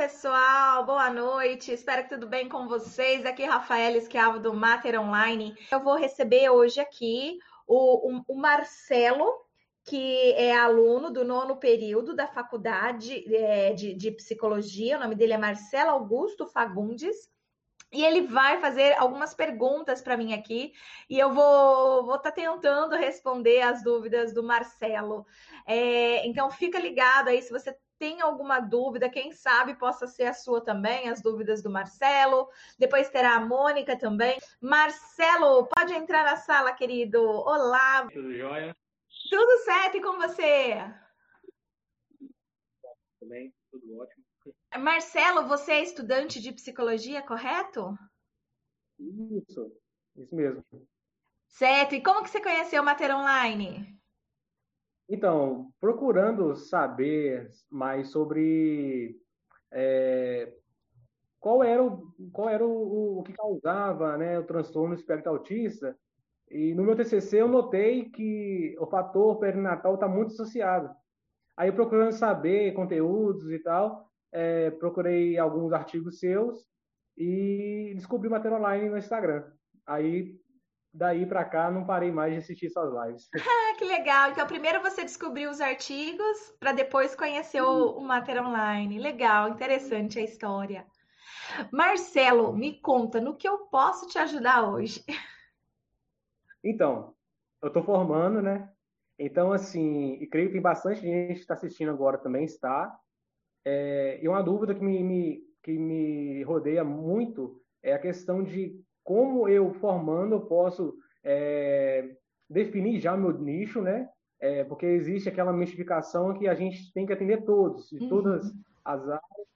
pessoal, boa noite. Espero que tudo bem com vocês. Aqui é Rafael Esquiavo do Mater Online. Eu vou receber hoje aqui o, o, o Marcelo, que é aluno do nono período da faculdade é, de, de psicologia. O nome dele é Marcelo Augusto Fagundes. E ele vai fazer algumas perguntas para mim aqui e eu vou vou estar tá tentando responder as dúvidas do Marcelo. É, então fica ligado aí se você tem alguma dúvida, quem sabe possa ser a sua também, as dúvidas do Marcelo. Depois terá a Mônica também. Marcelo, pode entrar na sala, querido. Olá. Tudo jóia? Tudo certo e com você? Também, tudo ótimo. Marcelo, você é estudante de psicologia, correto? Isso, isso mesmo. Certo. E como que você conheceu o Mater Online? Então, procurando saber mais sobre é, qual era, o, qual era o, o que causava né, o transtorno espectro autista, e no meu TCC eu notei que o fator perinatal está muito associado. Aí, procurando saber conteúdos e tal, é, procurei alguns artigos seus e descobri Matéria Online no Instagram. Aí, daí para cá, não parei mais de assistir suas lives. Ah, que legal! Então, primeiro você descobriu os artigos para depois conhecer o, o Matéria Online. Legal, interessante a história. Marcelo, me conta, no que eu posso te ajudar hoje? Então, eu estou formando, né? Então, assim, e creio que tem bastante gente que está assistindo agora também, está. É, e uma dúvida que me, me, que me rodeia muito é a questão de como eu, formando, eu posso é, definir já o meu nicho, né? É, porque existe aquela mistificação que a gente tem que atender todos, de uhum. todas as áreas,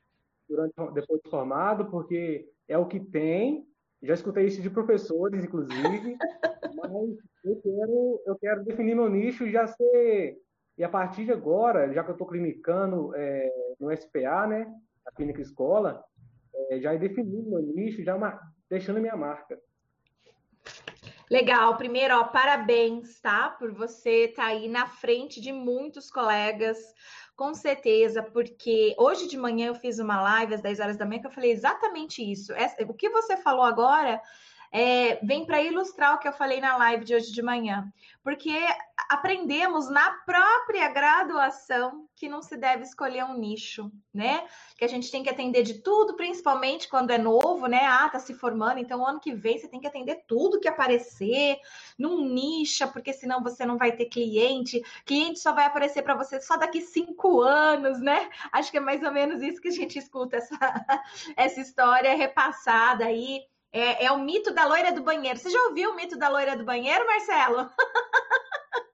durante, depois de formado, porque é o que tem. Já escutei isso de professores, inclusive, mas eu quero, eu quero definir meu nicho e já ser e a partir de agora, já que eu estou clinicando é, no SPA, né, a clínica escola, é, já definindo meu nicho, já deixando minha marca. Legal, primeiro, ó, parabéns, tá? Por você estar tá aí na frente de muitos colegas, com certeza, porque hoje de manhã eu fiz uma live às 10 horas da manhã que eu falei exatamente isso. o que você falou agora é, vem para ilustrar o que eu falei na live de hoje de manhã, porque aprendemos na própria graduação que não se deve escolher um nicho, né? Que a gente tem que atender de tudo, principalmente quando é novo, né? Ah, tá se formando, então ano que vem você tem que atender tudo que aparecer, num nicho, porque senão você não vai ter cliente, cliente só vai aparecer para você só daqui cinco anos, né? Acho que é mais ou menos isso que a gente escuta essa, essa história repassada aí é, é o mito da loira do banheiro. Você já ouviu o mito da loira do banheiro, Marcelo?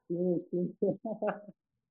Sim, sim.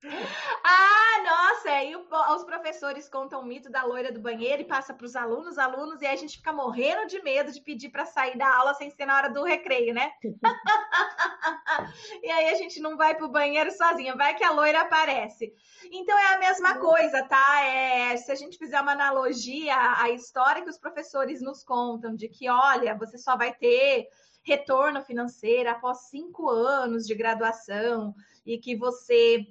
Ah, nossa, aí os professores contam o mito da loira do banheiro e passa para os alunos, alunos, e aí a gente fica morrendo de medo de pedir para sair da aula sem ser na hora do recreio, né? e aí a gente não vai para o banheiro sozinha, vai que a loira aparece. Então é a mesma coisa, tá? É, se a gente fizer uma analogia à história que os professores nos contam de que, olha, você só vai ter retorno financeiro após cinco anos de graduação e que você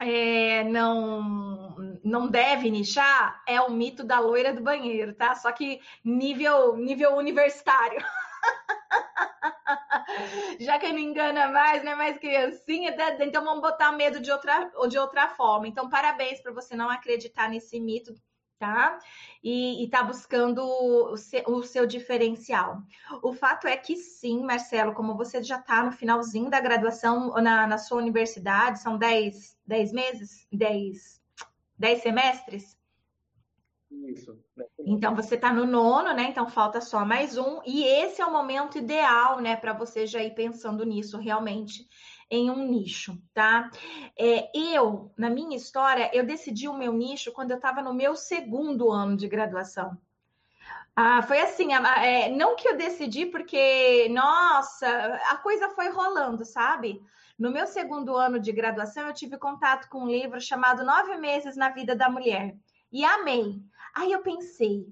é, não não deve nichar é o mito da loira do banheiro, tá? Só que nível nível universitário. Já que não engana mais, né? Mais criancinha, então vamos botar medo de outra, de outra forma. Então, parabéns para você não acreditar nesse mito tá? E está buscando o seu, o seu, diferencial. O fato é que sim, Marcelo, como você já está no finalzinho da graduação na, na sua universidade, são 10, 10 meses, 10, 10 semestres? Isso. Então você está no nono, né? Então falta só mais um, e esse é o momento ideal, né, para você já ir pensando nisso realmente em um nicho, tá? É, eu, na minha história, eu decidi o meu nicho quando eu estava no meu segundo ano de graduação. Ah, foi assim, é, não que eu decidi porque, nossa, a coisa foi rolando, sabe? No meu segundo ano de graduação, eu tive contato com um livro chamado Nove Meses na Vida da Mulher e amei. Aí eu pensei,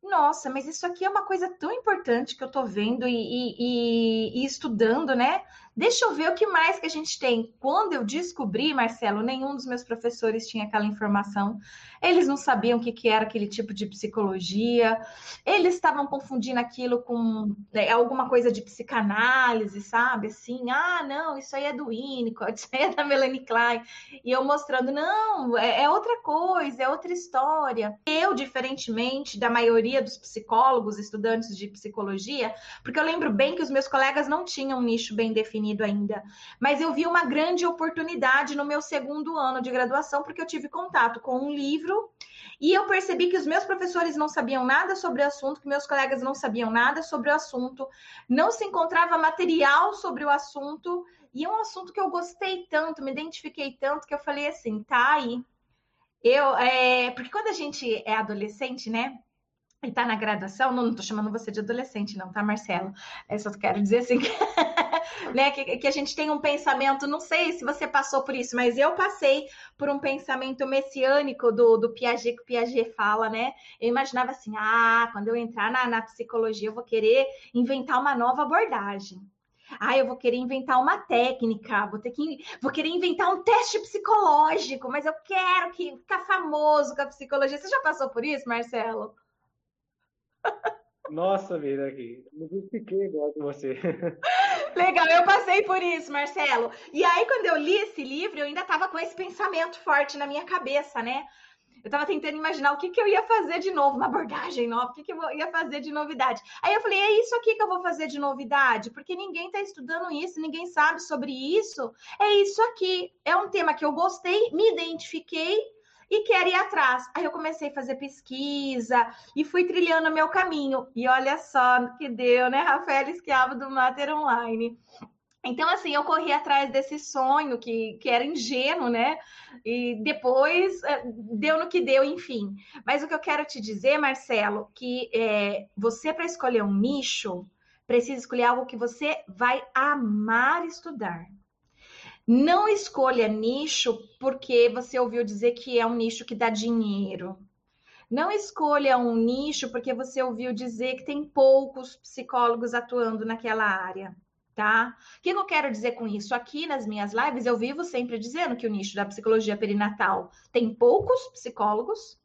nossa, mas isso aqui é uma coisa tão importante que eu tô vendo e, e, e, estudando, né? Deixa eu ver o que mais que a gente tem. Quando eu descobri, Marcelo, nenhum dos meus professores tinha aquela informação. Eles não sabiam o que, que era aquele tipo de psicologia. Eles estavam confundindo aquilo com né, alguma coisa de psicanálise, sabe? Assim, ah, não, isso aí é do Winnicott, isso aí é da Melanie Klein. E eu mostrando, não, é, é outra coisa, é outra história. Eu, diferentemente da maioria dos psicólogos, estudantes de psicologia, porque eu lembro bem que os meus colegas não tinham um nicho bem definido ainda, mas eu vi uma grande oportunidade no meu segundo ano de graduação, porque eu tive contato com um livro e eu percebi que os meus professores não sabiam nada sobre o assunto, que meus colegas não sabiam nada sobre o assunto, não se encontrava material sobre o assunto, e é um assunto que eu gostei tanto, me identifiquei tanto, que eu falei assim, tá aí. Eu, é, porque quando a gente é adolescente, né? E tá na graduação, não, estou chamando você de adolescente, não, tá, Marcelo? Eu só quero dizer assim, né, que, que, a gente tem um pensamento, não sei se você passou por isso, mas eu passei por um pensamento messiânico do, do Piaget, que o Piaget fala, né? Eu imaginava assim, ah, quando eu entrar na, na psicologia, eu vou querer inventar uma nova abordagem. Ah, eu vou querer inventar uma técnica, vou ter que vou querer inventar um teste psicológico, mas eu quero que ficar famoso com a psicologia. Você já passou por isso, Marcelo? Nossa vida aqui. Me fiquei igual com você. Legal, eu passei por isso, Marcelo. E aí, quando eu li esse livro, eu ainda estava com esse pensamento forte na minha cabeça, né? Eu estava tentando imaginar o que, que eu ia fazer de novo, uma abordagem nova, o que, que eu ia fazer de novidade. Aí eu falei, é isso aqui que eu vou fazer de novidade, porque ninguém está estudando isso, ninguém sabe sobre isso. É isso aqui. É um tema que eu gostei, me identifiquei e quero ir atrás. Aí eu comecei a fazer pesquisa e fui trilhando meu caminho. E olha só que deu, né, Rafael Esquiavo do Mater Online. Então, assim, eu corri atrás desse sonho que, que era ingênuo, né? E depois é, deu no que deu, enfim. Mas o que eu quero te dizer, Marcelo, que é, você, para escolher um nicho, precisa escolher algo que você vai amar estudar. Não escolha nicho porque você ouviu dizer que é um nicho que dá dinheiro. Não escolha um nicho porque você ouviu dizer que tem poucos psicólogos atuando naquela área, tá? O que eu quero dizer com isso? Aqui nas minhas lives eu vivo sempre dizendo que o nicho da psicologia perinatal tem poucos psicólogos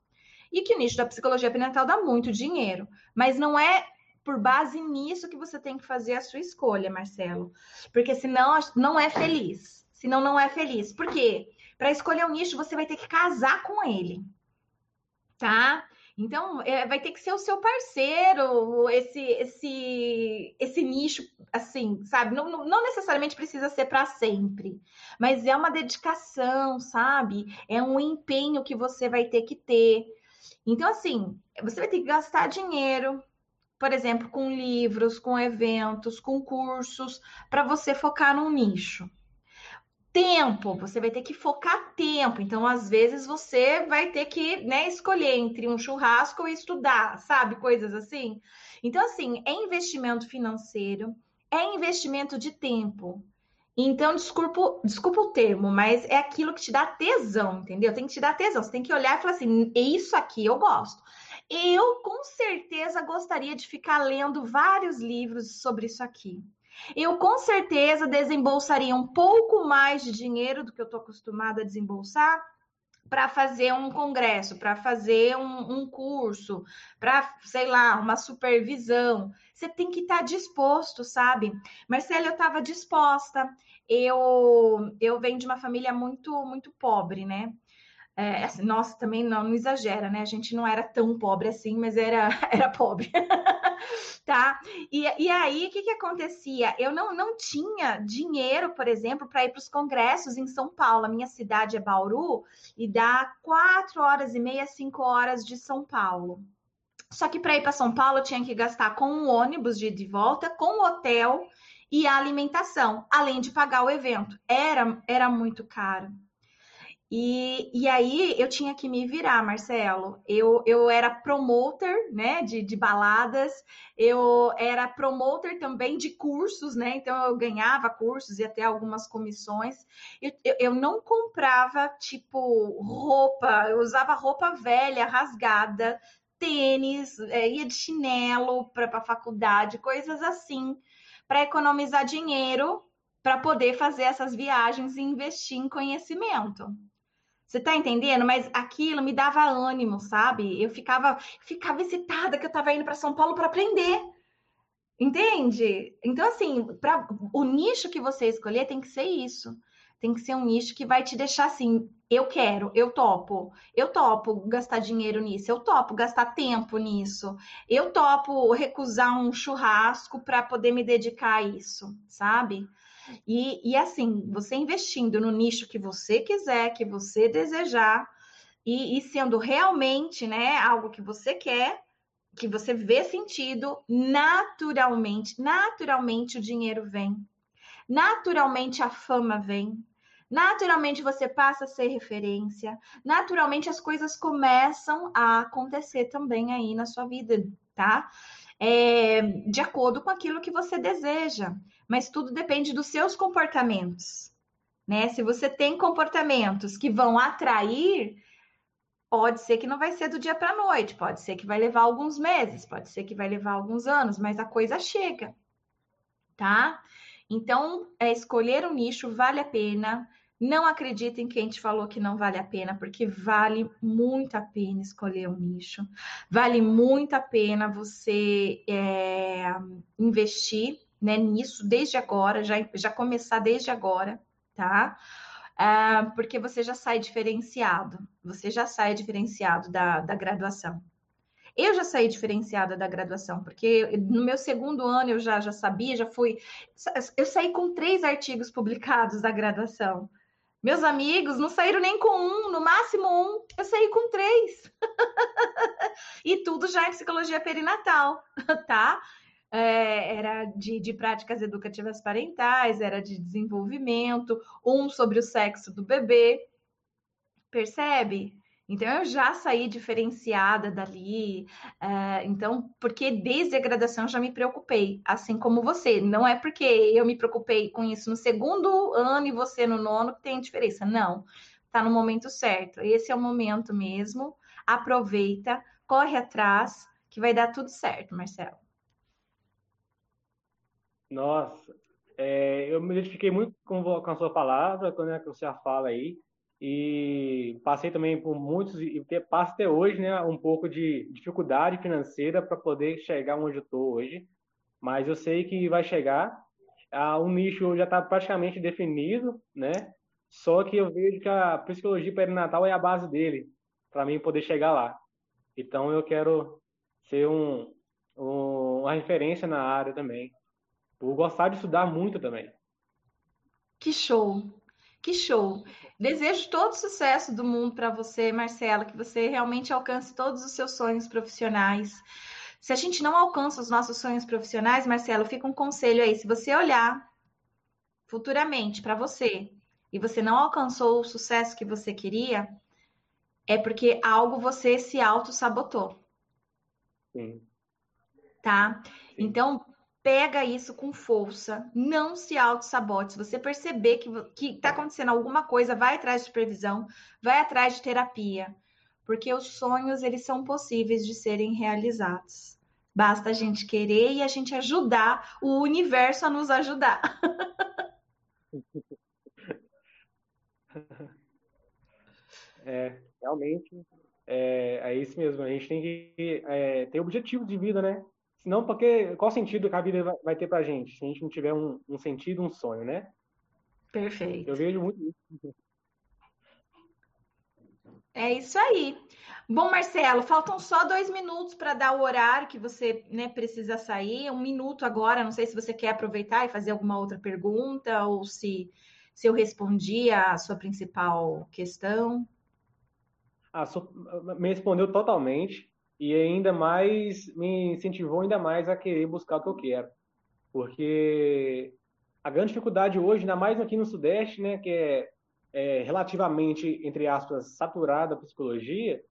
e que o nicho da psicologia perinatal dá muito dinheiro, mas não é por base nisso que você tem que fazer a sua escolha, Marcelo, porque senão não é feliz senão não é feliz. Por quê? Para escolher um nicho, você vai ter que casar com ele, tá? Então, é, vai ter que ser o seu parceiro, esse, esse, esse nicho, assim, sabe? Não, não, não necessariamente precisa ser para sempre, mas é uma dedicação, sabe? É um empenho que você vai ter que ter. Então, assim, você vai ter que gastar dinheiro, por exemplo, com livros, com eventos, com cursos, para você focar num nicho tempo, você vai ter que focar tempo. Então, às vezes, você vai ter que né, escolher entre um churrasco e estudar, sabe? Coisas assim. Então, assim, é investimento financeiro, é investimento de tempo. Então, desculpa, desculpa o termo, mas é aquilo que te dá tesão, entendeu? Tem que te dar tesão. Você tem que olhar e falar assim: isso aqui eu gosto. Eu, com certeza, gostaria de ficar lendo vários livros sobre isso aqui. Eu com certeza desembolsaria um pouco mais de dinheiro do que eu estou acostumada a desembolsar para fazer um congresso, para fazer um, um curso, para, sei lá, uma supervisão. Você tem que estar tá disposto, sabe? Marcela, eu estava disposta. Eu, eu venho de uma família muito, muito pobre, né? É, assim, nossa, também não, não, exagera, né? A gente não era tão pobre assim, mas era, era pobre, tá? E, e aí, o que, que acontecia? Eu não, não tinha dinheiro, por exemplo, para ir para os congressos em São Paulo. A minha cidade é Bauru e dá quatro horas e meia, cinco horas de São Paulo. Só que para ir para São Paulo eu tinha que gastar com um ônibus de, de volta, com o hotel e a alimentação, além de pagar o evento. Era, era muito caro. E, e aí eu tinha que me virar, Marcelo. Eu, eu era promoter, né, de, de baladas, eu era promoter também de cursos, né, então eu ganhava cursos e até algumas comissões. Eu, eu, eu não comprava, tipo, roupa, eu usava roupa velha, rasgada, tênis, é, ia de chinelo para a faculdade, coisas assim, para economizar dinheiro para poder fazer essas viagens e investir em conhecimento. Você tá entendendo? Mas aquilo me dava ânimo, sabe? Eu ficava, ficava excitada que eu estava indo para São Paulo para aprender. Entende? Então, assim, pra, o nicho que você escolher tem que ser isso. Tem que ser um nicho que vai te deixar assim, eu quero, eu topo, eu topo gastar dinheiro nisso, eu topo gastar tempo nisso, eu topo recusar um churrasco para poder me dedicar a isso, sabe? E, e assim, você investindo no nicho que você quiser, que você desejar, e, e sendo realmente né, algo que você quer, que você vê sentido, naturalmente, naturalmente o dinheiro vem. Naturalmente a fama vem. Naturalmente você passa a ser referência, naturalmente as coisas começam a acontecer também aí na sua vida, tá? É, de acordo com aquilo que você deseja, mas tudo depende dos seus comportamentos, né? Se você tem comportamentos que vão atrair, pode ser que não vai ser do dia para a noite, pode ser que vai levar alguns meses, pode ser que vai levar alguns anos, mas a coisa chega, tá? Então, é, escolher um nicho vale a pena. Não acredita em quem te falou que não vale a pena, porque vale muito a pena escolher um nicho. Vale muito a pena você é, investir né, nisso desde agora, já, já começar desde agora, tá? Ah, porque você já sai diferenciado, você já sai diferenciado da, da graduação. Eu já saí diferenciada da graduação, porque no meu segundo ano eu já, já sabia, já fui. Eu saí com três artigos publicados da graduação. Meus amigos não saíram nem com um, no máximo um. Eu saí com três. e tudo já em psicologia perinatal, tá? É, era de, de, práticas educativas parentais, era de desenvolvimento, um sobre o sexo do bebê. Percebe? Então eu já saí diferenciada dali. Uh, então, porque desde a graduação eu já me preocupei, assim como você. Não é porque eu me preocupei com isso no segundo ano e você no nono que tem diferença. Não, tá no momento certo. Esse é o momento mesmo. Aproveita, corre atrás, que vai dar tudo certo, Marcelo. Nossa, é, eu me identifiquei muito com, com a sua palavra, quando que você fala aí e passei também por muitos e passo até hoje, né, um pouco de dificuldade financeira para poder chegar onde eu estou hoje, mas eu sei que vai chegar. Ah, o nicho já está praticamente definido, né? Só que eu vejo que a psicologia perinatal é a base dele para mim poder chegar lá. Então eu quero ser um, um, uma referência na área também. Vou gostar de estudar muito também. Que show! Que show! Desejo todo sucesso do mundo para você, Marcela, que você realmente alcance todos os seus sonhos profissionais. Se a gente não alcança os nossos sonhos profissionais, Marcelo, fica um conselho aí. Se você olhar futuramente para você e você não alcançou o sucesso que você queria, é porque algo você se auto-sabotou. Sim. Tá? Sim. Então, pega isso com força, não se auto-sabote. Se você perceber que está acontecendo alguma coisa, vai atrás de supervisão, vai atrás de terapia, porque os sonhos, eles são possíveis de serem realizados. Basta a gente querer e a gente ajudar o universo a nos ajudar. É, realmente, é, é isso mesmo. A gente tem que é, ter objetivo de vida, né? Senão, porque qual sentido que a vida vai ter pra gente se a gente não tiver um, um sentido, um sonho, né? Perfeito. Eu vejo muito isso. É isso aí. Bom, Marcelo, faltam só dois minutos para dar o horário que você né, precisa sair. Um minuto agora. Não sei se você quer aproveitar e fazer alguma outra pergunta ou se, se eu respondi a sua principal questão. Ah, me respondeu totalmente e ainda mais me incentivou ainda mais a querer buscar o que eu quero. Porque a grande dificuldade hoje, ainda mais aqui no Sudeste, né, que é, é relativamente, entre aspas, saturada a psicologia,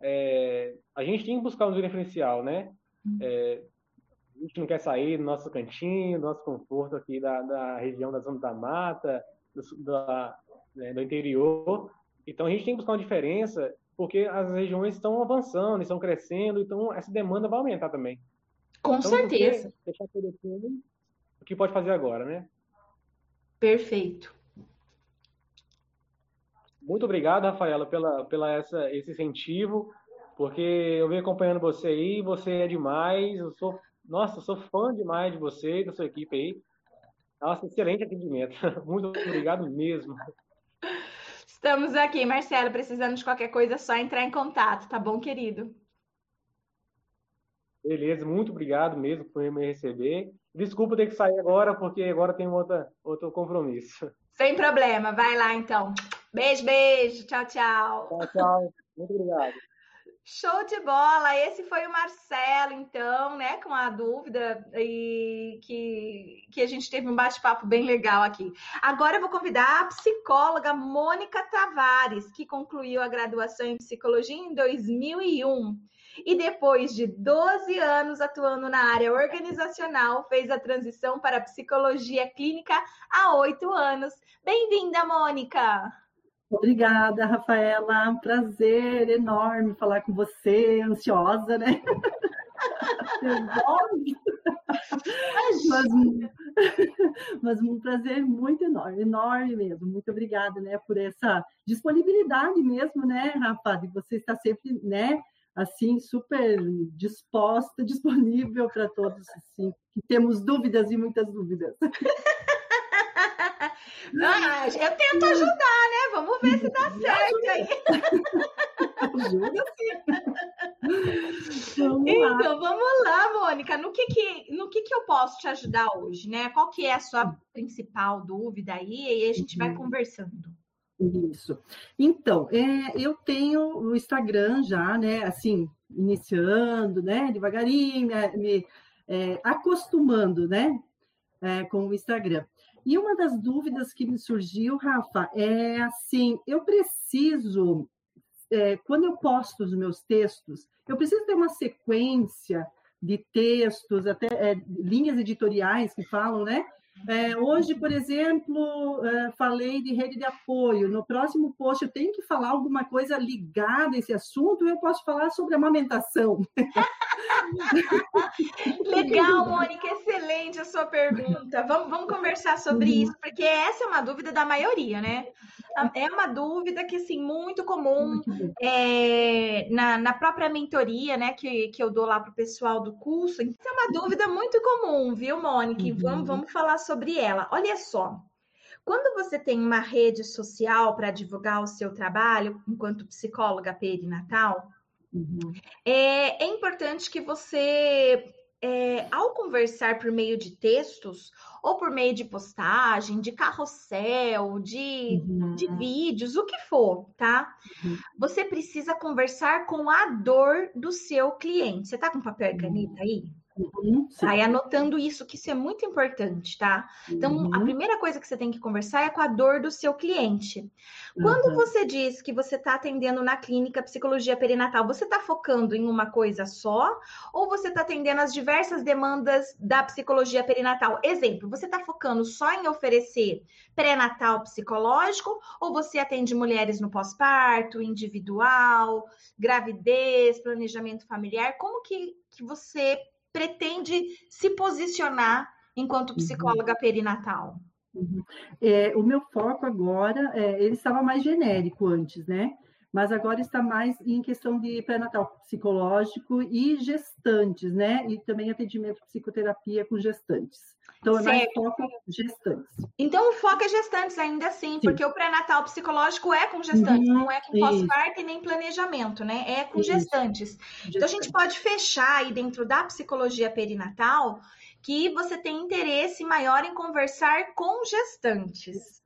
é, a gente tem que buscar um diferencial, né? Uhum. É, a gente não quer sair do nosso cantinho, do nosso conforto aqui da, da região da zona da mata, do, da, né, do interior. Então a gente tem que buscar uma diferença porque as regiões estão avançando, estão crescendo, então essa demanda vai aumentar também. Com então, certeza. Deixar tudo assim, o que pode fazer agora, né? Perfeito. Muito obrigado, Rafaela, pela, pela essa, esse incentivo, porque eu venho acompanhando você aí, você é demais, eu sou, nossa, eu sou fã demais de você, da sua equipe aí. Nossa, excelente atendimento. Muito obrigado mesmo. Estamos aqui, Marcelo, precisando de qualquer coisa, é só entrar em contato, tá bom, querido? Beleza, muito obrigado mesmo por me receber. Desculpa ter que sair agora, porque agora tem outra, outro compromisso. Sem problema, vai lá então. Beijo, beijo, tchau, tchau. Tchau, tchau. Muito obrigado. Show de bola! Esse foi o Marcelo, então, né, com a dúvida e que, que a gente teve um bate-papo bem legal aqui. Agora eu vou convidar a psicóloga Mônica Tavares, que concluiu a graduação em psicologia em 2001 e depois de 12 anos atuando na área organizacional, fez a transição para a psicologia clínica há oito anos. Bem-vinda, Mônica! Obrigada, Rafaela. Prazer enorme falar com você, ansiosa, né? mas, mas um prazer muito enorme, enorme mesmo. Muito obrigada, né, por essa disponibilidade mesmo, né, Rafa, de você estar sempre, né, assim, super disposta, disponível para todos, assim, que temos dúvidas e muitas dúvidas. Ah, eu tento ajudar, né? Vamos ver se dá certo aí. Ajuda sim. Vamos então, lá. vamos lá, Mônica. No que que, no que que eu posso te ajudar hoje, né? Qual que é a sua principal dúvida aí? E a gente vai uhum. conversando. Isso. Então, é, eu tenho o Instagram já, né? Assim, iniciando, né? Devagarinho, me, me é, acostumando, né? É, com o Instagram. E uma das dúvidas que me surgiu, Rafa, é assim: eu preciso, é, quando eu posto os meus textos, eu preciso ter uma sequência de textos, até é, linhas editoriais que falam, né? É, hoje, por exemplo, é, falei de rede de apoio. No próximo post, eu tenho que falar alguma coisa ligada a esse assunto. Eu posso falar sobre amamentação. Legal, Mônica, excelente a sua pergunta. Vamos, vamos conversar sobre uhum. isso, porque essa é uma dúvida da maioria, né? É uma dúvida que, assim, muito comum é, na, na própria mentoria, né, que, que eu dou lá para o pessoal do curso. Então, é uma dúvida muito comum, viu, Mônica? Uhum. Vamos, vamos falar sobre ela. Olha só, quando você tem uma rede social para divulgar o seu trabalho enquanto psicóloga perinatal, uhum. é, é importante que você é, ao conversar por meio de textos ou por meio de postagem, de carrossel, de, uhum. de vídeos, o que for, tá? Uhum. Você precisa conversar com a dor do seu cliente. Você tá com papel e caneta aí? Uhum, Vai anotando isso, que isso é muito importante, tá? Então, uhum. a primeira coisa que você tem que conversar é com a dor do seu cliente. Quando uhum. você diz que você está atendendo na clínica psicologia perinatal, você está focando em uma coisa só ou você está atendendo as diversas demandas da psicologia perinatal? Exemplo, você está focando só em oferecer pré-natal psicológico ou você atende mulheres no pós-parto, individual, gravidez, planejamento familiar? Como que, que você pretende se posicionar enquanto uhum. psicóloga uhum. perinatal? Uhum. É, o meu foco agora, é, ele estava mais genérico antes, né? Mas agora está mais em questão de pré-natal psicológico e gestantes, né? E também atendimento psicoterapia com gestantes. Então, é mais foco gestantes. Então, o foco é gestantes ainda assim, Sim. porque o pré-natal psicológico é com gestantes, uhum, não é com pós-parto e nem planejamento, né? É com gestantes. gestantes. Então, a gente pode fechar aí dentro da psicologia perinatal que você tem interesse maior em conversar com gestantes.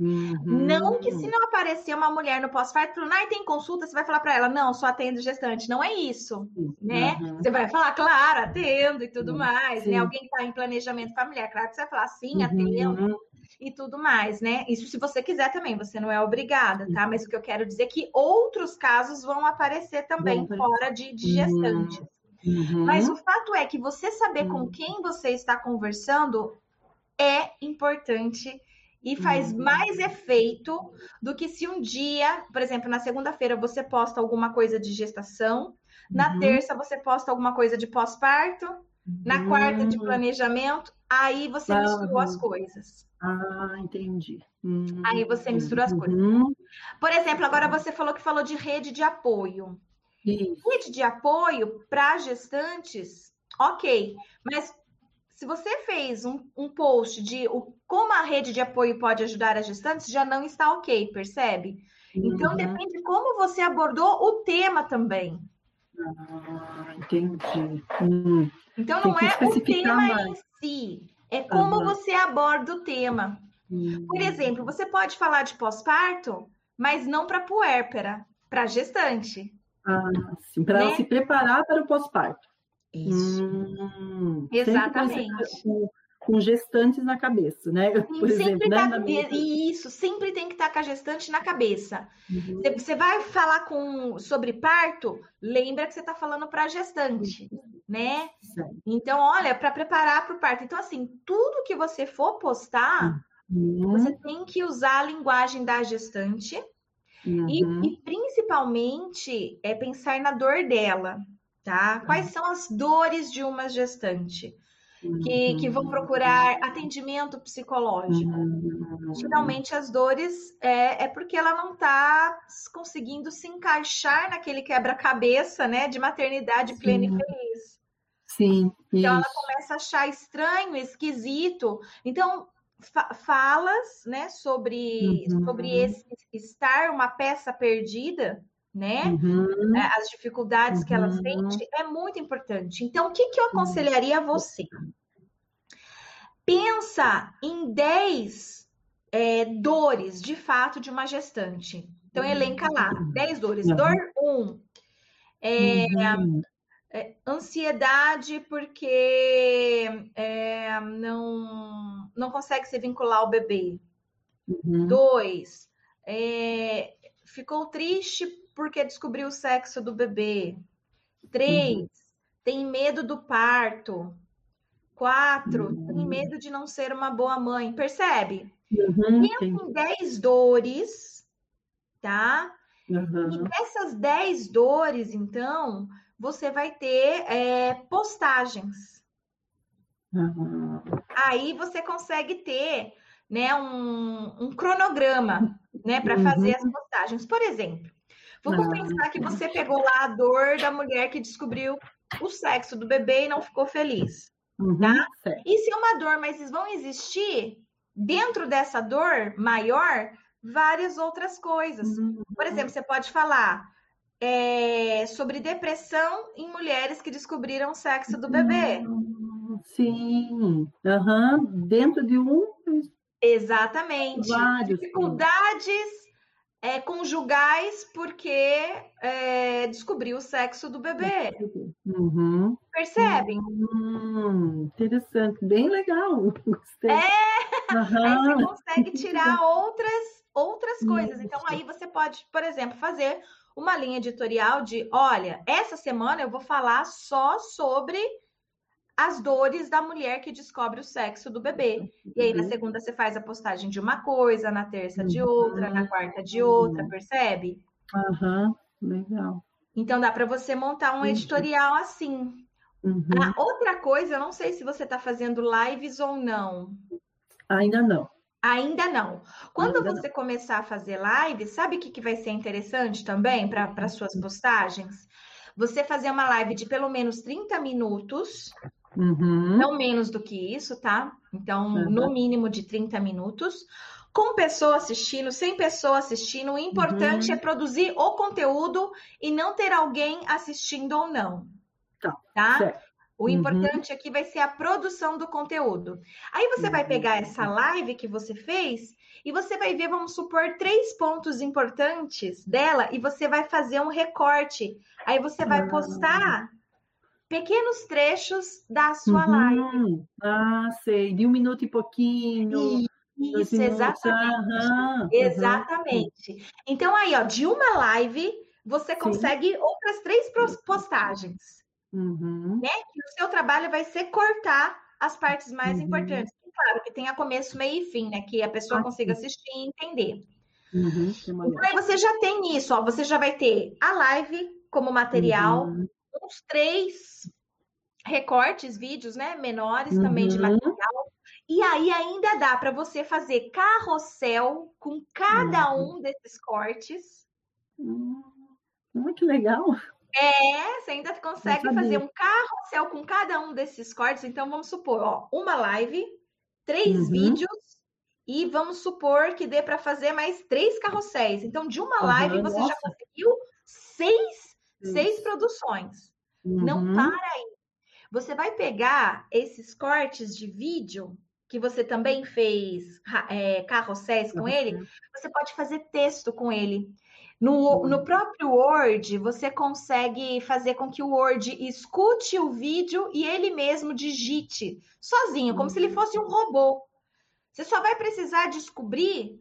Uhum. Não que se não aparecer uma mulher no pós-parto, falando, tem consulta, você vai falar para ela, não, só atendo gestante. Não é isso, uhum. né? Você vai falar, claro, atendo e tudo mais, né? sim. né? Alguém que está em planejamento familiar, claro que você vai falar, sim, uhum. atendo e tudo mais, né? Isso se você quiser também, você não é obrigada, tá? Mas o que eu quero dizer é que outros casos vão aparecer também fora de, de gestantes. Uhum. Mas o fato é que você saber com uhum. quem você está conversando é importante e faz uhum. mais efeito do que se um dia, por exemplo, na segunda-feira você posta alguma coisa de gestação, na uhum. terça você posta alguma coisa de pós-parto, na quarta de hum. planejamento, aí você misturou as coisas. Ah, entendi. Hum, aí você misturou as coisas. Uhum. Por exemplo, agora você falou que falou de rede de apoio. Isso. Rede de apoio para gestantes, ok. Mas se você fez um, um post de o, como a rede de apoio pode ajudar as gestantes, já não está ok, percebe? Então, uhum. depende de como você abordou o tema também. Ah, entendi. Hum. Então, não é o tema mais. em si, é como uhum. você aborda o tema. Uhum. Por exemplo, você pode falar de pós-parto, mas não para puérpera, para gestante. Ah, sim, para né? se preparar para o pós-parto. Isso. Hum, Exatamente. Com, com, gestantes na cabeça, né? Por sempre exemplo, né? tá, né? Isso, sempre tem que estar tá com a gestante na cabeça. Uhum. Você vai falar com, sobre parto, lembra que você está falando para a gestante, né? Então, olha, para preparar para o parto. Então, assim, tudo que você for postar, uhum. você tem que usar a linguagem da gestante. Uhum. E, e, principalmente é pensar na dor dela tá? Quais são as dores de uma gestante? Que, que vão procurar atendimento psicológico. Geralmente as dores é, é porque ela não está conseguindo se encaixar naquele quebra-cabeça, né, de maternidade plena Sim. e feliz. Sim. Então isso. ela começa a achar estranho, esquisito. Então fa falas, né, sobre uhum. sobre esse estar uma peça perdida né? Uhum. É, as dificuldades uhum. que ela sente é muito importante. Então, o que, que eu aconselharia a você? Pensa em 10 é, dores de fato de uma gestante. Então, elenca lá, 10 dores. Uhum. Dor 1. Um, é, uhum. é, ansiedade porque é, não, não consegue se vincular ao bebê. Uhum. Dois, é, ficou triste porque descobriu o sexo do bebê. Três, uhum. tem medo do parto. Quatro, uhum. tem medo de não ser uma boa mãe. Percebe? Uhum, tem dez dores, tá? Uhum. E dessas dez dores, então, você vai ter é, postagens. Uhum. Aí você consegue ter né, um, um cronograma né, para fazer as uhum. postagens. Por exemplo, Vamos pensar que você pegou lá a dor da mulher que descobriu o sexo do bebê e não ficou feliz. Uhum, tá? Certo. E se é uma dor, mas vão existir dentro dessa dor maior várias outras coisas. Uhum. Por exemplo, você pode falar é, sobre depressão em mulheres que descobriram o sexo do bebê. Uhum. Sim, uhum. dentro de um. Exatamente. Vários. Dificuldades é, conjugais porque é, descobriu o sexo do bebê. Uhum. Percebem? Uhum. Interessante, bem legal. Gostei. É, uhum. aí você consegue tirar outras, outras coisas. Então, aí você pode, por exemplo, fazer uma linha editorial de: olha, essa semana eu vou falar só sobre as dores da mulher que descobre o sexo do bebê. E aí, na uhum. segunda, você faz a postagem de uma coisa, na terça, de outra, na quarta, de outra, percebe? Aham, uhum. legal. Então, dá para você montar um editorial assim. Uhum. Ah, outra coisa, eu não sei se você está fazendo lives ou não. Ainda não. Ainda não. Quando Ainda você não. começar a fazer live, sabe o que, que vai ser interessante também para suas postagens? Você fazer uma live de pelo menos 30 minutos Uhum. Não menos do que isso, tá? Então, uhum. no mínimo de 30 minutos. Com pessoa assistindo, sem pessoa assistindo, o importante uhum. é produzir o conteúdo e não ter alguém assistindo ou não. Tá? tá? O uhum. importante aqui vai ser a produção do conteúdo. Aí você vai pegar uhum. essa live que você fez e você vai ver, vamos supor, três pontos importantes dela e você vai fazer um recorte. Aí você vai postar pequenos trechos da sua uhum. live. Ah, sei, de um minuto e pouquinho. Isso, exatamente. Uhum. Exatamente. Então, aí, ó, de uma live, você consegue Sim. outras três postagens. Uhum. Né? E o seu trabalho vai ser cortar as partes mais uhum. importantes. Claro que tenha começo, meio e fim, né? Que a pessoa ah, consiga assistir e entender. Uhum. Então, aí você já tem isso, ó. Você já vai ter a live como material, uhum uns três recortes, vídeos, né, menores uhum. também de uhum. material. E aí ainda dá para você fazer carrossel com cada uhum. um desses cortes. Hum, que legal. É, você ainda consegue fazer um carrossel com cada um desses cortes. Então, vamos supor, ó, uma live, três uhum. vídeos, e vamos supor que dê para fazer mais três carrosséis. Então, de uma live, você nossa. já conseguiu seis, seis produções. Uhum. Não para aí. Você vai pegar esses cortes de vídeo que você também fez é, carrosséis com ele, você pode fazer texto com ele. No, no próprio Word, você consegue fazer com que o Word escute o vídeo e ele mesmo digite sozinho, como se ele fosse um robô. Você só vai precisar descobrir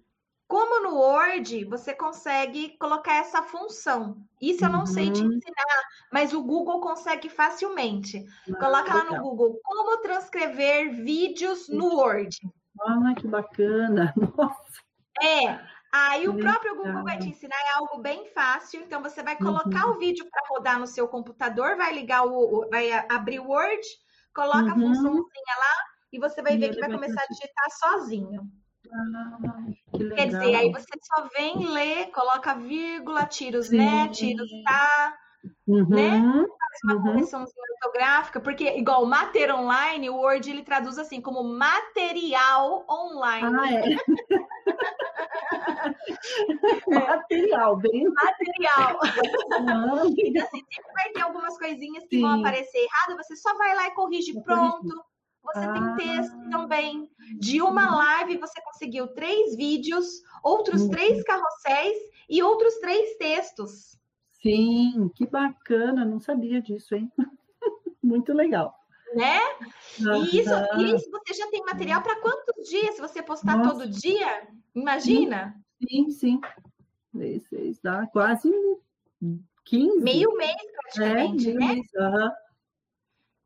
como no Word você consegue colocar essa função. Isso eu não uhum. sei te uhum. ensinar, mas o Google consegue facilmente. Ah, Coloca lá no Google como transcrever vídeos no Word. Ah, que bacana! Nossa! É, Aí o próprio Google vai te ensinar, é algo bem fácil. Então você vai colocar uhum. o vídeo para rodar no seu computador, vai ligar o, vai abrir o Word, coloca uhum. a funçãozinha lá e você vai e ver que vai começar a digitar sozinho. Ah, Quer dizer, aí você só vem ler, coloca vírgula, tira os né, tira os tá, uhum. né? Faz uma uhum. ortográfica, porque igual mater online, o Word ele traduz assim como material online. Ah, é. material, bem. Material. então, assim, sempre vai ter algumas coisinhas que Sim. vão aparecer errado, você só vai lá e corrige, pronto. Você ah. tem texto também. De uma live, você conseguiu três vídeos, outros três carrosséis e outros três textos. Sim, que bacana, não sabia disso, hein? Muito legal. Né? Uhum. E, isso, e isso você já tem material para quantos dias? Se você postar Nossa. todo dia, imagina? Sim, sim. Seis, dá quase 15. Meio mês, praticamente, é, né? Mês. Uhum.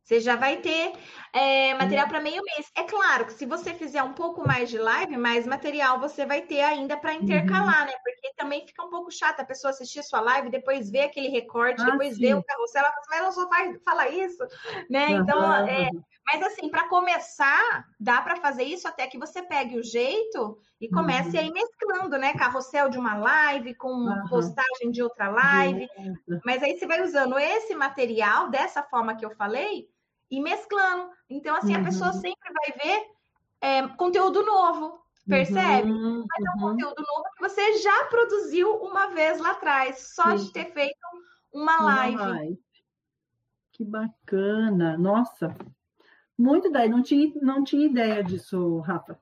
Você já vai ter é, material para meio mês. É claro que se você fizer um pouco mais de live, mais material você vai ter ainda para intercalar, uhum. né? Porque também fica um pouco chato a pessoa assistir sua live, depois ver aquele recorte, ah, depois sim. ver o carrossel, ela fala, assim, mas ela só vai falar isso, né? Uhum. Então, é, mas assim, para começar, dá para fazer isso até que você pegue o jeito e comece uhum. a ir mesclando, né? Carrossel de uma live com uhum. postagem de outra live. Mas aí você vai usando esse material dessa forma que eu falei e mesclando. Então, assim, uhum. a pessoa uhum. sempre vai ver é, conteúdo novo, percebe? Uhum. Vai ter um uhum. conteúdo novo que você já produziu uma vez lá atrás, só Sim. de ter feito uma live. uma live. Que bacana! Nossa, muito daí, não tinha, não tinha ideia disso, Rafa.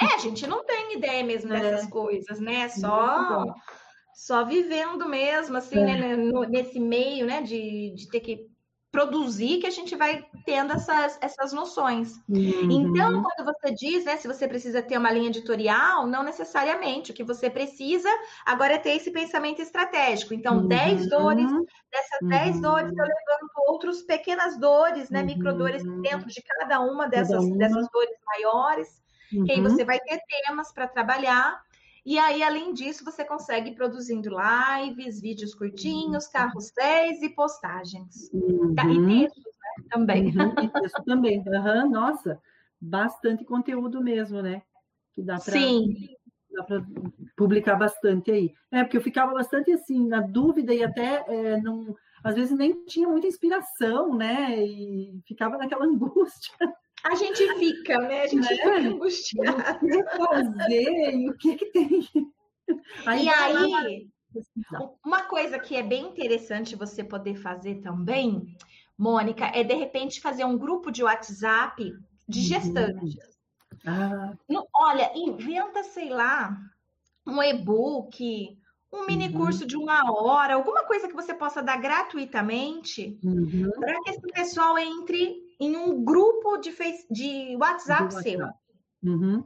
É, a gente não tem ideia mesmo é. dessas coisas, né? Só, só vivendo mesmo, assim, é. né? nesse meio, né? De, de ter que produzir que a gente vai tendo essas, essas noções. Uhum. Então, quando você diz, né, se você precisa ter uma linha editorial, não necessariamente. O que você precisa agora é ter esse pensamento estratégico. Então, uhum. 10 dores, dessas uhum. 10 dores eu levanto outros pequenas dores, né, microdores uhum. dentro de cada uma dessas, cada uma. dessas dores maiores. Que aí uhum. você vai ter temas para trabalhar e aí, além disso, você consegue produzindo lives, vídeos curtinhos, uhum. carrosséis e postagens. Uhum. E textos? Também. Uhum. Também. Uhum. Nossa, bastante conteúdo mesmo, né? Que dá para. Sim. Dá para publicar bastante aí. É, porque eu ficava bastante assim, na dúvida e até é, não, às vezes nem tinha muita inspiração, né? E ficava naquela angústia. A gente fica, né? A gente né? fica angustiado. O que fazer? E o que, que tem? Aí, e aí, uma coisa que é bem interessante você poder fazer também, Mônica, é de repente fazer um grupo de WhatsApp de uhum. gestantes. Ah. olha, inventa, sei lá, um e-book, um mini uhum. curso de uma hora, alguma coisa que você possa dar gratuitamente, uhum. para que esse pessoal entre em um grupo de, face, de WhatsApp, WhatsApp. seu. Uhum.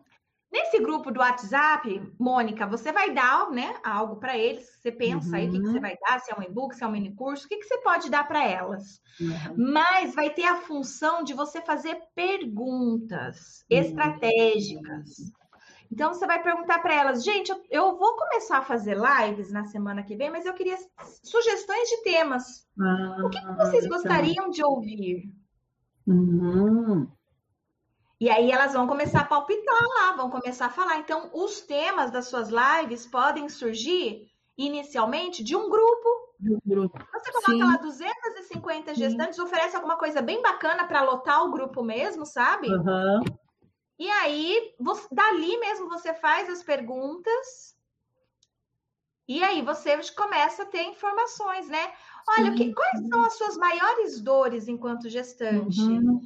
Nesse grupo do WhatsApp, Mônica, você vai dar né, algo para eles. Você pensa uhum. aí o que, que, você uhum. vai dar, se é um e-book, se é um mini curso, o que, que você pode dar para elas. Uhum. Mas vai ter a função de você fazer perguntas uhum. estratégicas. Então você vai perguntar para elas, gente, eu, eu, vou começar a fazer lives na semana que vem, mas eu queria sugestões de temas. Ah, o que, que vocês gostariam de ouvir? Uhum. E aí elas vão começar a palpitar lá, vão começar a falar. Então, os temas das suas lives podem surgir inicialmente de um grupo. De um grupo. Você coloca Sim. lá 250 gestantes, Sim. oferece alguma coisa bem bacana para lotar o grupo mesmo, sabe? Uhum. E aí, você, dali mesmo você faz as perguntas. E aí você começa a ter informações, né? Olha, que, quais são as suas maiores dores enquanto gestante? Uhum.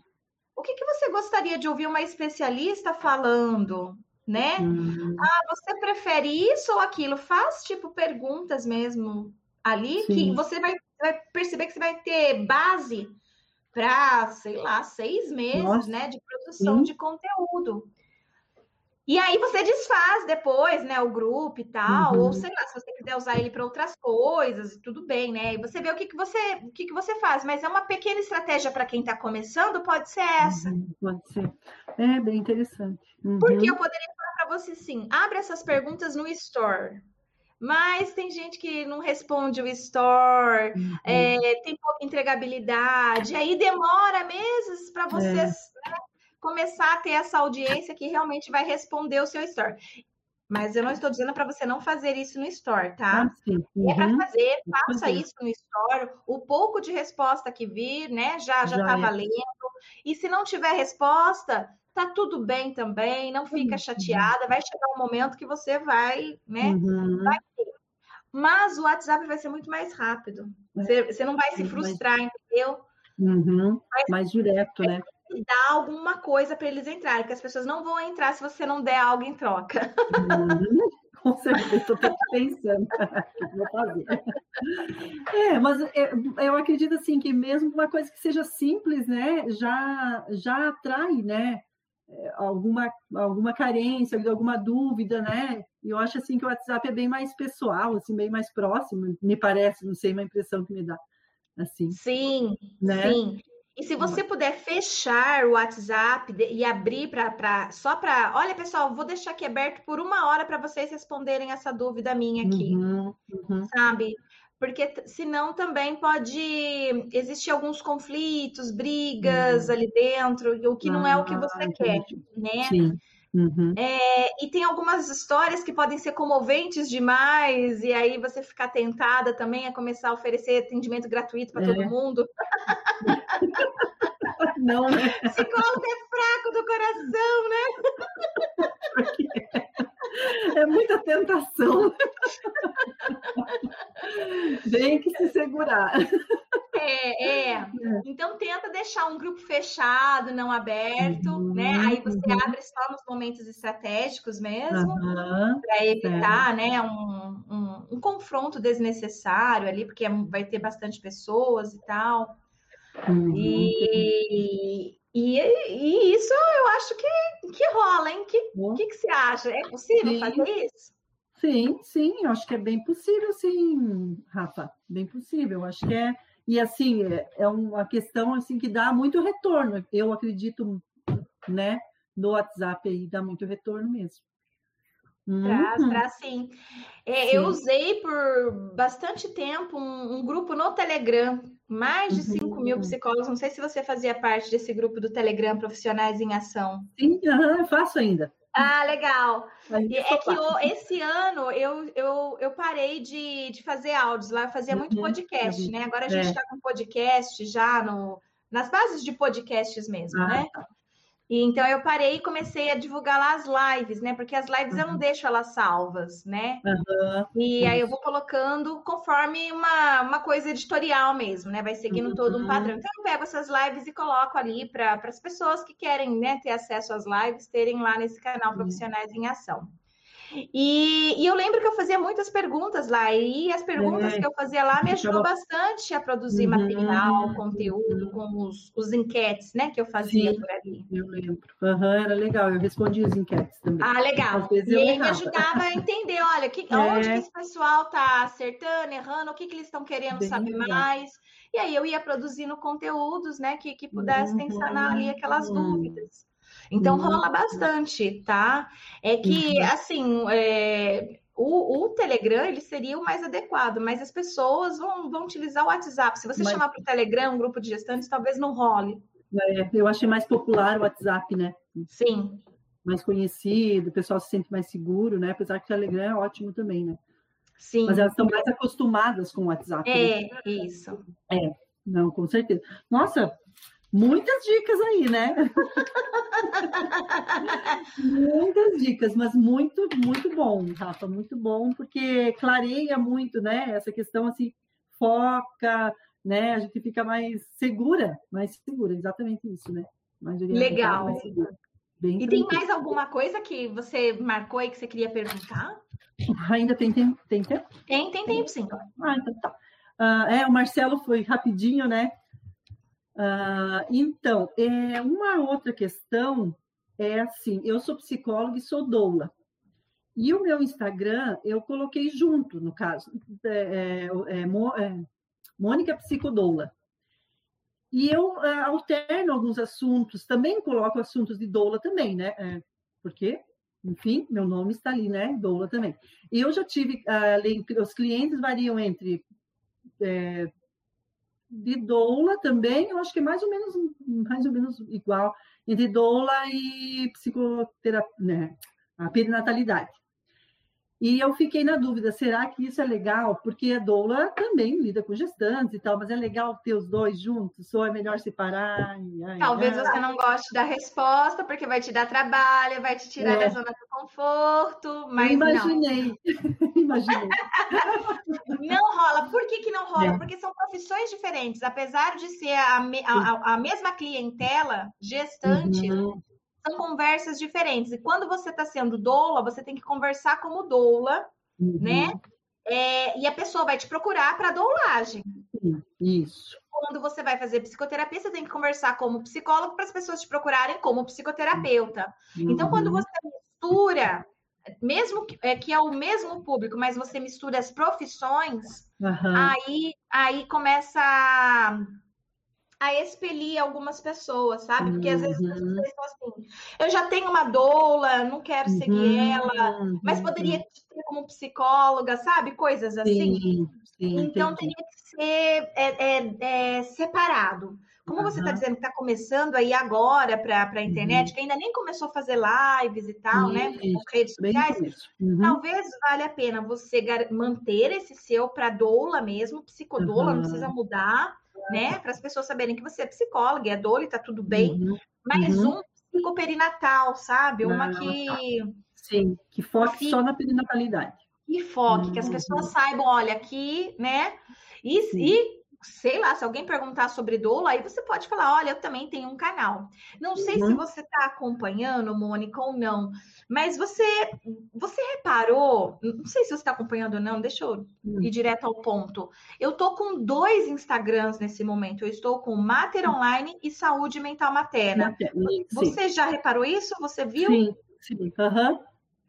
O que, que você gostaria de ouvir uma especialista falando? Né? Uhum. Ah, você prefere isso ou aquilo? Faz tipo perguntas mesmo ali Sim. que você vai, vai, perceber que você vai ter base para, sei lá, seis meses Nossa. né, de produção Sim. de conteúdo. E aí você desfaz depois, né, o grupo e tal, uhum. ou sei lá, se você quiser usar ele para outras coisas, tudo bem, né? E você vê o que, que você o que, que você faz, mas é uma pequena estratégia para quem está começando, pode ser essa. Uhum, pode ser. É bem interessante. Uhum. Porque eu poderia falar para você sim, abre essas perguntas no store. Mas tem gente que não responde o store, é, tem pouca entregabilidade, aí demora meses para vocês é. Começar a ter essa audiência que realmente vai responder o seu store. Mas eu não estou dizendo para você não fazer isso no store, tá? Ah, uhum. É para fazer, faça isso no store. O pouco de resposta que vir, né, já já está é. valendo. E se não tiver resposta, tá tudo bem também, não fica uhum. chateada. Vai chegar um momento que você vai, né, uhum. vai ter. Mas o WhatsApp vai ser muito mais rápido. É. Você, você não vai se frustrar, entendeu? Uhum. mais direto, né? Dar alguma coisa para eles entrarem, porque as pessoas não vão entrar se você não der algo em troca. Uhum, com certeza, estou pensando que vou fazer. É, mas é, eu acredito assim que mesmo uma coisa que seja simples, né, já já atrai, né, é, alguma alguma carência, alguma dúvida, né? E eu acho assim que o WhatsApp é bem mais pessoal, assim, bem mais próximo, me parece, não sei, uma impressão que me dá. Assim. Sim, né? sim. E se você puder fechar o WhatsApp e abrir para só para, olha pessoal, vou deixar aqui aberto por uma hora para vocês responderem essa dúvida minha aqui, uhum, uhum. sabe? Porque senão também pode existir alguns conflitos, brigas uhum. ali dentro, o que não é o que você ah, quer, né? Sim. Uhum. É, e tem algumas histórias que podem ser comoventes demais, e aí você ficar tentada também a começar a oferecer atendimento gratuito para é. todo mundo. Não, né? Psicólogo é fraco do coração, né? É muita tentação. Tem que se segurar. É, é, é. Então tenta deixar um grupo fechado, não aberto, uhum, né? Aí você uhum. abre só nos momentos estratégicos mesmo, uhum, para evitar, é. né, um, um, um, confronto desnecessário ali, porque é vai ter bastante pessoas e tal. Uhum. E, e, e, isso eu acho que, que rola, hein? O que, que, que você acha? É possível sim. fazer isso? Sim, sim, eu acho que é bem possível, sim, Rafa. Bem possível. Eu acho que é e assim, é, é uma questão assim que dá muito retorno. Eu acredito, né, no WhatsApp aí dá muito retorno mesmo. Traz, uhum. traz sim. É, sim. Eu usei por bastante tempo um, um, grupo no Telegram, mais de 5 uhum. mil psicólogos. Não sei se você fazia parte desse grupo do Telegram Profissionais em Ação. Sim, uhum, faço ainda. Ah, legal. É que eu, esse ano eu, eu, eu parei de, de fazer áudios lá, eu fazia muito uhum, podcast, uhum. né? Agora a gente está é. com podcast já no, nas bases de podcasts mesmo, ah, né? Tá. E então eu parei e comecei a divulgar lá as lives, né? Porque as lives uhum. eu não uhum. deixo elas salvas, né? Uhum. E aí eu vou colocando conforme uma, uma coisa editorial mesmo, né? Vai seguindo uhum. todo um uhum. padrão. Então eu pego essas lives e coloco ali para as pessoas que querem né, ter acesso às lives, terem lá nesse canal Profissionais em Ação. E, e, eu lembro que eu fazia muitas perguntas lá, e as perguntas é. que eu fazia lá me ajudou bastante a produzir uhum. material, conteúdo, com os, os enquetes, né, que eu fazia Sim, por ali. Eu lembro. Uhum, era legal, eu respondia os enquetes também. Ah, legal. E ele me ajudava a entender, olha, que, é. onde que esse pessoal está acertando, errando, o que, que eles estão querendo Bem saber legal. mais. E aí eu ia produzindo conteúdos, né, que, que pudessem uhum. sanar ali aquelas dúvidas. Então rola bastante, tá? É que, uhum. assim, é, o, o, Telegram ele seria o mais adequado, mas as pessoas vão, vão utilizar o WhatsApp. Se você mas... chamar para o Telegram um grupo de gestantes, talvez não role. É, eu achei mais popular o WhatsApp, né? Sim. Mais conhecido, o pessoal se sente mais seguro, né? Apesar que o Telegram é ótimo também, né? Sim. Mas elas estão mais acostumadas com o WhatsApp. É, né? isso. É, não, com certeza. Nossa, muitas dicas aí, né? muitas dicas, mas muito, muito bom, Rafa, muito bom, porque clareia muito, né? Essa questão assim, foca, né? A gente fica mais segura, mais segura, exatamente isso, né? Legal. Bem e tem mais alguma coisa que você marcou aí que você queria perguntar? Ainda tem tempo? Tem tempo? Tem, tem tempo, sim. Ah, então tá. Uh, é, o Marcelo foi rapidinho, né? Uh, então, é, uma outra questão é assim, eu sou psicóloga e sou doula. E o meu Instagram eu coloquei junto, no caso, é, é, é, é Mônica Psicodoula. E eu é, alterno alguns assuntos, também coloco assuntos de doula também, né? É, porque, enfim, meu nome está ali, né? Doula também. E eu já tive, uh, os clientes variam entre é, de doula também, eu acho que é mais ou menos, mais ou menos igual entre doula e psicoterapia, né? A perinatalidade. E eu fiquei na dúvida, será que isso é legal? Porque a doula também lida com gestantes e tal, mas é legal ter os dois juntos, ou é melhor separar? Ai, Talvez ai. você não goste da resposta, porque vai te dar trabalho, vai te tirar é. da zona do conforto, mas imaginei, imaginei. não rola. Por que, que não rola? É. Porque são profissões diferentes. Apesar de ser a, a, a mesma clientela, gestante... Uhum são conversas diferentes. E quando você está sendo doula, você tem que conversar como doula, uhum. né? É, e a pessoa vai te procurar para doulagem. Isso. Quando você vai fazer psicoterapia, você tem que conversar como psicólogo para as pessoas te procurarem como psicoterapeuta. Uhum. Então, quando você mistura, mesmo que é, que é o mesmo público, mas você mistura as profissões, uhum. aí, aí começa a expelir algumas pessoas, sabe? Porque às vezes as pessoas uhum. estão assim, eu já tenho uma doula, não quero seguir uhum. ela, mas poderia ter como psicóloga, sabe? Coisas assim. Sim, sim, então entendi. teria que ser é, é, é, separado. Como uhum. você está dizendo que está começando aí agora para a internet, uhum. que ainda nem começou a fazer lives e tal, né? Com redes sociais, uhum. talvez valha a pena você manter esse seu para doula mesmo, psicodoula, não precisa mudar né? Para as pessoas saberem que você é psicóloga, é dor e tá tudo bem. Uhum. Mas uhum. um psicoperinatal, sabe? Uma ah, que. Tá. Sim, que foque que... só na perinatalidade. Que foque, uhum. que as pessoas uhum. saibam, olha, aqui, né? E, e sei lá, se alguém perguntar sobre dolo, aí você pode falar, olha, eu também tenho um canal. Não sei uhum. se você está acompanhando, Mônica, ou não, mas você você reparou, não sei se você está acompanhando ou não, deixa eu uhum. ir direto ao ponto. Eu tô com dois Instagrams nesse momento. Eu estou com Mater Online e Saúde Mental Materna. Sim. Você já reparou isso? Você viu? Sim, sim. Uhum.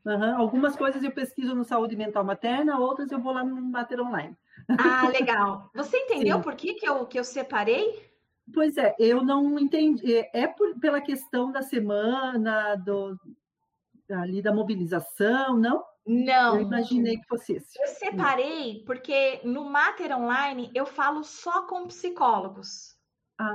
Uhum. Algumas coisas eu pesquiso no Saúde Mental Materna, outras eu vou lá no Mater Online. Ah, legal. Você entendeu Sim. por que, que, eu, que eu separei? Pois é, eu não entendi. É por, pela questão da semana, do, ali da mobilização, não? Não. Eu imaginei que fosse esse. Eu separei porque no Mater Online eu falo só com psicólogos. Ah,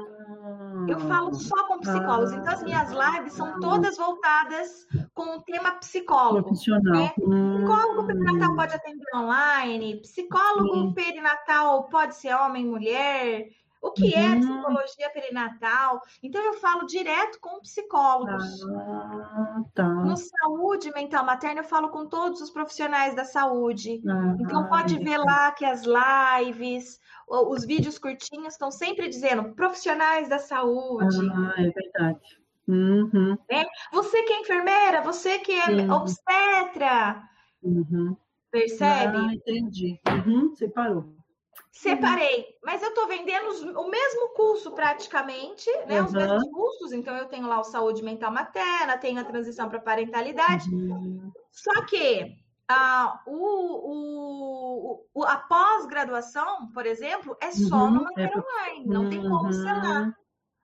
eu falo só com psicólogos. Ah, então, as minhas lives são todas voltadas com o tema psicólogo. Profissional. Né? Hum. Psicólogo perinatal pode atender online, psicólogo Sim. perinatal pode ser homem, mulher. O que é uhum. é psicologia perinatal? Então, eu falo direto com psicólogos. Ah, No saúde mental materna, eu falo com todos os profissionais da saúde. Ah, então, pode ver lá que as lives, os vídeos curtinhos estão sempre dizendo profissionais da saúde. Ah, é verdade. Uhum. É? Você que é enfermeira, você que é Sim. obstetra. Uhum. Percebe? Ah, entendi. Uhum. Separou. Separei, mas eu estou vendendo os, o mesmo curso praticamente, né? Os mesmos cursos, então eu tenho lá o saúde mental materna, tenho a transição para parentalidade. Uhum. Só que ah, o, o, a pós-graduação, por exemplo, é só uhum, no Mater é... Online, não uhum, tem como ser lá.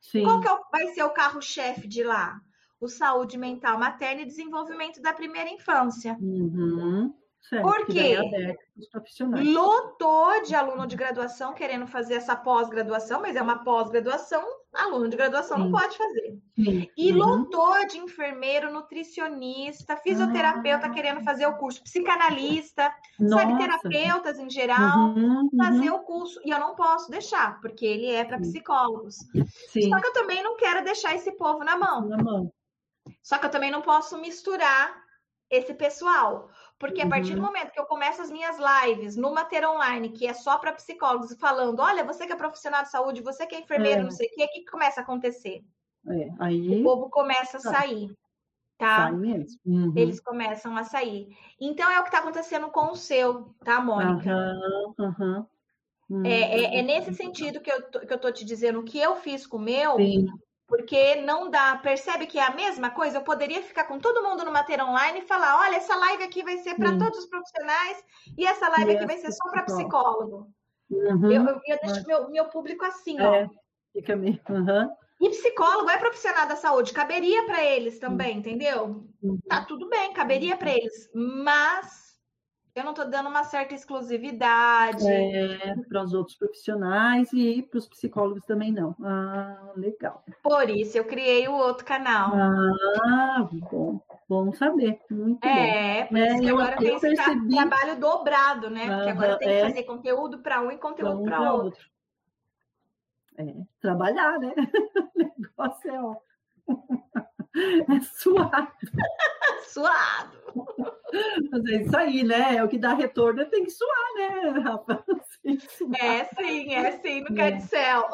Sim. Qual que é o, vai ser o carro-chefe de lá? O saúde mental materna e desenvolvimento da primeira infância. Uhum. Certo, Porque é lotou de aluno de graduação querendo fazer essa pós-graduação, mas é uma pós-graduação, aluno de graduação Sim. não pode fazer. Sim. E uhum. lotou de enfermeiro, nutricionista, fisioterapeuta ah. querendo fazer o curso, psicanalista, Nossa. sabe, terapeutas em geral, uhum, fazer uhum. o curso. E eu não posso deixar, porque ele é para psicólogos. Sim. Só que eu também não quero deixar esse povo na mão. Na mão. Só que eu também não posso misturar esse pessoal. Porque a partir do uhum. momento que eu começo as minhas lives no Mater Online, que é só para psicólogos, falando: olha, você que é profissional de saúde, você que é enfermeiro, é. não sei o quê, o que começa a acontecer? É. Aí... O povo começa a sair. Tá? Sai mesmo. Uhum. Eles começam a sair. Então é o que está acontecendo com o seu, tá, Mônica? Uhum, uhum. É, é, é, nesse sentido que eu, tô, que eu tô te dizendo o que eu fiz com o meu, Sim. Porque não dá, percebe que é a mesma coisa? Eu poderia ficar com todo mundo no Mater Online e falar: olha, essa live aqui vai ser para todos os profissionais e essa live aqui vai ser só para psicólogo. Uhum. Eu, eu, eu, deixo meu, meu público assim, é, ó. Fica meio. Uhum. E psicólogo é profissional da saúde, caberia para eles também, uhum. entendeu? Tá tudo bem, caberia para eles, mas eu não estou dando uma certa exclusividade. É, para os outros profissionais e para os psicólogos também não. Ah, legal. Por isso eu criei o outro canal. Ah, bom. Bom saber. Muito é, bom. É, eu, agora tem esse percebi... trabalho dobrado, né? Porque agora tem que é. fazer conteúdo para um e conteúdo para outro. outro. É, trabalhar, né? O negócio é, ó. É suado. suado. Mas é isso aí, né? É o que dá retorno, tem que suar, né, Rafa? É sim, é sim, no é. céu.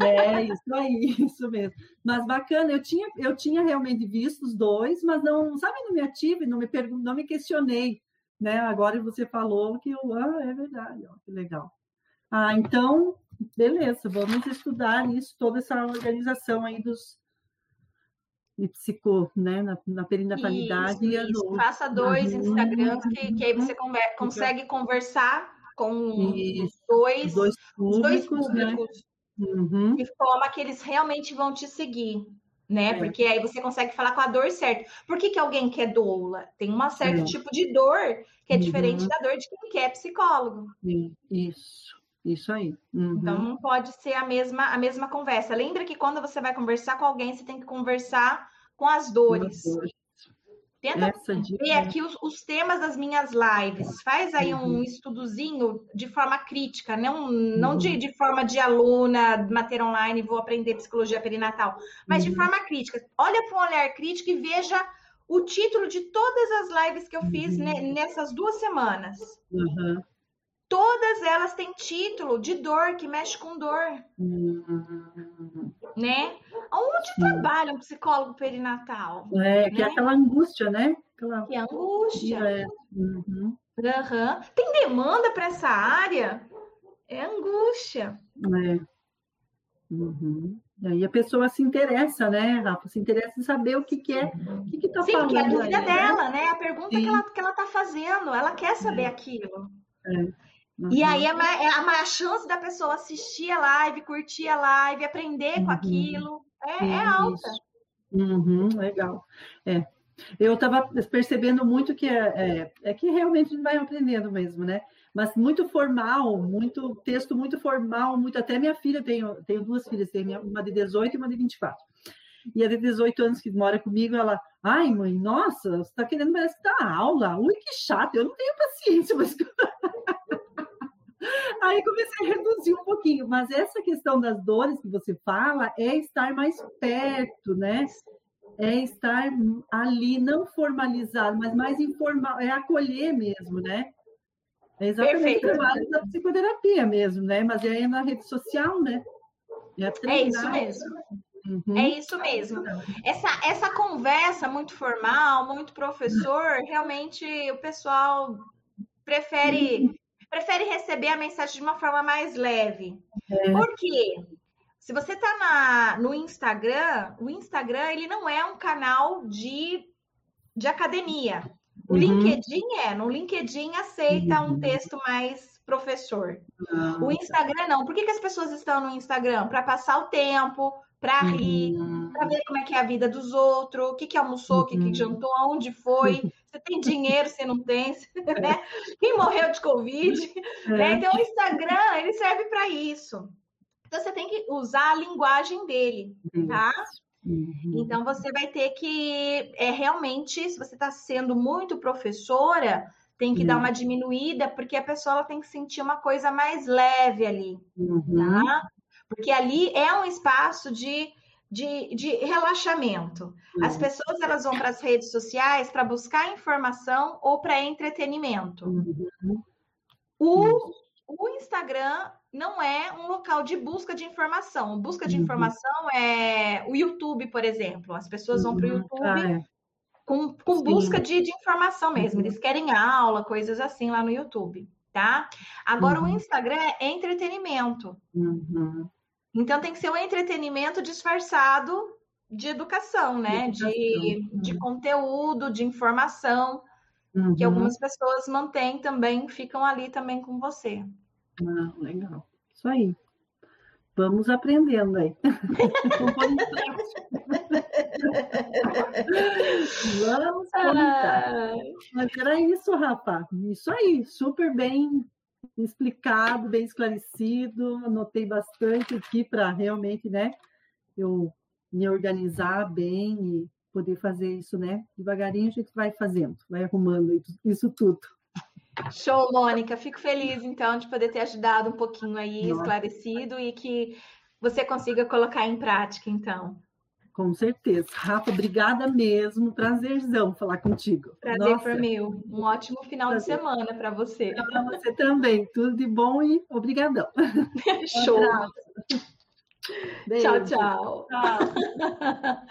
É, isso aí, isso mesmo. Mas bacana, eu tinha, eu tinha realmente visto os dois, mas não, sabe, não me ative, não me pergun não me questionei, né? Agora você falou que eu, ah, é verdade, ó, que legal. Ah, então, beleza, vamos estudar isso, toda essa organização aí dos, e psico, né, na, na perinatalidade. Isso, e isso. Faça dois. Instagrams que, que aí você conver, consegue conversar com os dois, dois públicos, dois públicos né? uhum. de forma que eles realmente vão te seguir. Né? É. Porque aí você consegue falar com a dor certa. Por que, que alguém quer doula? Tem um certo é. tipo de dor que é uhum. diferente da dor de quem quer psicólogo. Isso. Isso aí. Uhum. Então não pode ser a mesma a mesma conversa. Lembra que quando você vai conversar com alguém, você tem que conversar com as dores. Tenta ver aqui os, os, temas das minhas lives. Faz aí uhum. um estudozinho de forma crítica, não, não uhum. de, de forma de aluna, matéria online, vou aprender psicologia perinatal, mas de uhum. forma crítica. Olha para um olhar crítico e veja o título de todas as lives que eu fiz uhum. nessas duas semanas. Uhum todas elas têm título de dor, que mexe com dor. Uhum. Né? Onde Sim. trabalha um psicólogo perinatal? É, que é né? é aquela angústia, né? Aquela... Que é angústia. É. Uhum. Uhum. Tem demanda para essa área? É angústia. É. Uhum. E aí a pessoa se interessa, né, Rafa? Se interessa em saber o que, que é, o que, que tá Sim, falando. Sim, que é a dúvida aí, né? dela, né? A pergunta que ela, que ela tá fazendo, ela quer saber é. aquilo. É. Uhum. E aí é a, é a, a, chance da pessoa assistir a live, curtir a live, aprender uhum. com aquilo é, é alta. Uhum, legal. É. Eu estava percebendo muito que é, é, é, que realmente a gente vai aprendendo mesmo, né? Mas muito formal, muito texto muito formal, muito. Até minha filha, tenho, tenho duas filhas, tenho uma de 18 e uma de 24. E a de 18 anos que mora comigo, ela, ai, mãe, nossa, você está querendo parece dar aula. Ui, que chato, eu não tenho paciência, mas Aí comecei a reduzir um pouquinho, mas essa questão das dores que você fala é estar mais perto, né? É estar ali, não formalizado, mas mais informal, é acolher mesmo, né? É exatamente Perfeito. o trabalho da psicoterapia mesmo, né? Mas é na rede social, né? É, é isso mesmo. Uhum. É isso mesmo. Essa, essa conversa muito formal, muito professor, realmente o pessoal prefere prefere receber a mensagem de uma forma mais leve. É. Por quê? Se você está no Instagram, o Instagram ele não é um canal de, de academia. O uhum. LinkedIn é. No LinkedIn aceita uhum. um texto mais professor. Uhum. O Instagram não. Por que, que as pessoas estão no Instagram? Para passar o tempo, para rir, uhum. para ver como é que é a vida dos outros, o que, que almoçou, o que, que uhum. jantou, onde foi. você tem dinheiro, você não tem, né? Quem morreu de Covid, é. né? Então o Instagram, ele serve para isso. Então você tem que usar a linguagem dele, tá? Uhum. Então você vai ter que é realmente, se você está sendo muito professora, tem que uhum. dar uma diminuída, porque a pessoa tem que sentir uma coisa mais leve ali, uhum. tá? Porque ali é um espaço de, de, de relaxamento. As uhum. pessoas elas vão para as redes sociais para buscar informação ou para entretenimento. Uhum. O, o Instagram não é um local de busca de informação. Busca de uhum. informação é o YouTube, por exemplo. As pessoas vão para o YouTube ah, é. com, com busca de, de, informação mesmo. Eles querem aula, coisas assim lá no YouTube, tá? Agora, uhum. o Instagram é entretenimento. Uhum. Então, tem que ser um entretenimento disfarçado de educação, né? De, de, de uhum. conteúdo, de informação, que uhum. algumas pessoas mantêm também, ficam ali também com você. Ah, legal. Isso aí. Vamos aprendendo aí. Vamos ah. Mas era isso, Rafa. Isso aí, super bem explicado, bem esclarecido. Anotei bastante aqui para realmente, né, eu me organizar bem e poder fazer isso, né? Devagarinho a gente vai fazendo, vai arrumando isso tudo. Show, Mônica. Fico feliz, então, de poder ter ajudado um pouquinho aí, Nossa. esclarecido e que você consiga colocar em prática, então. Com certeza. Rafa, obrigada mesmo. Prazerzão falar contigo. Prazer Nossa. foi meu. Um ótimo final Prazer. de semana para você. Para você também. Tudo de bom e obrigadão. Show. Tchau, tchau. tchau.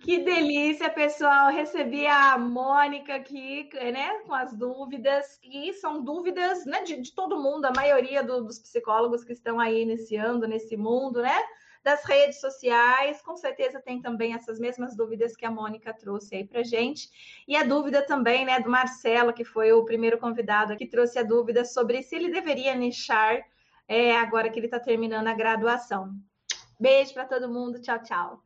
Que delícia, pessoal. Recebi a Mônica aqui, né, com as dúvidas, e são dúvidas né, de, de todo mundo, a maioria do, dos psicólogos que estão aí iniciando nesse mundo, né? Das redes sociais, com certeza tem também essas mesmas dúvidas que a Mônica trouxe aí para gente. E a dúvida também, né, do Marcelo, que foi o primeiro convidado que trouxe a dúvida sobre se ele deveria nichar é, agora que ele está terminando a graduação. Beijo para todo mundo, tchau, tchau.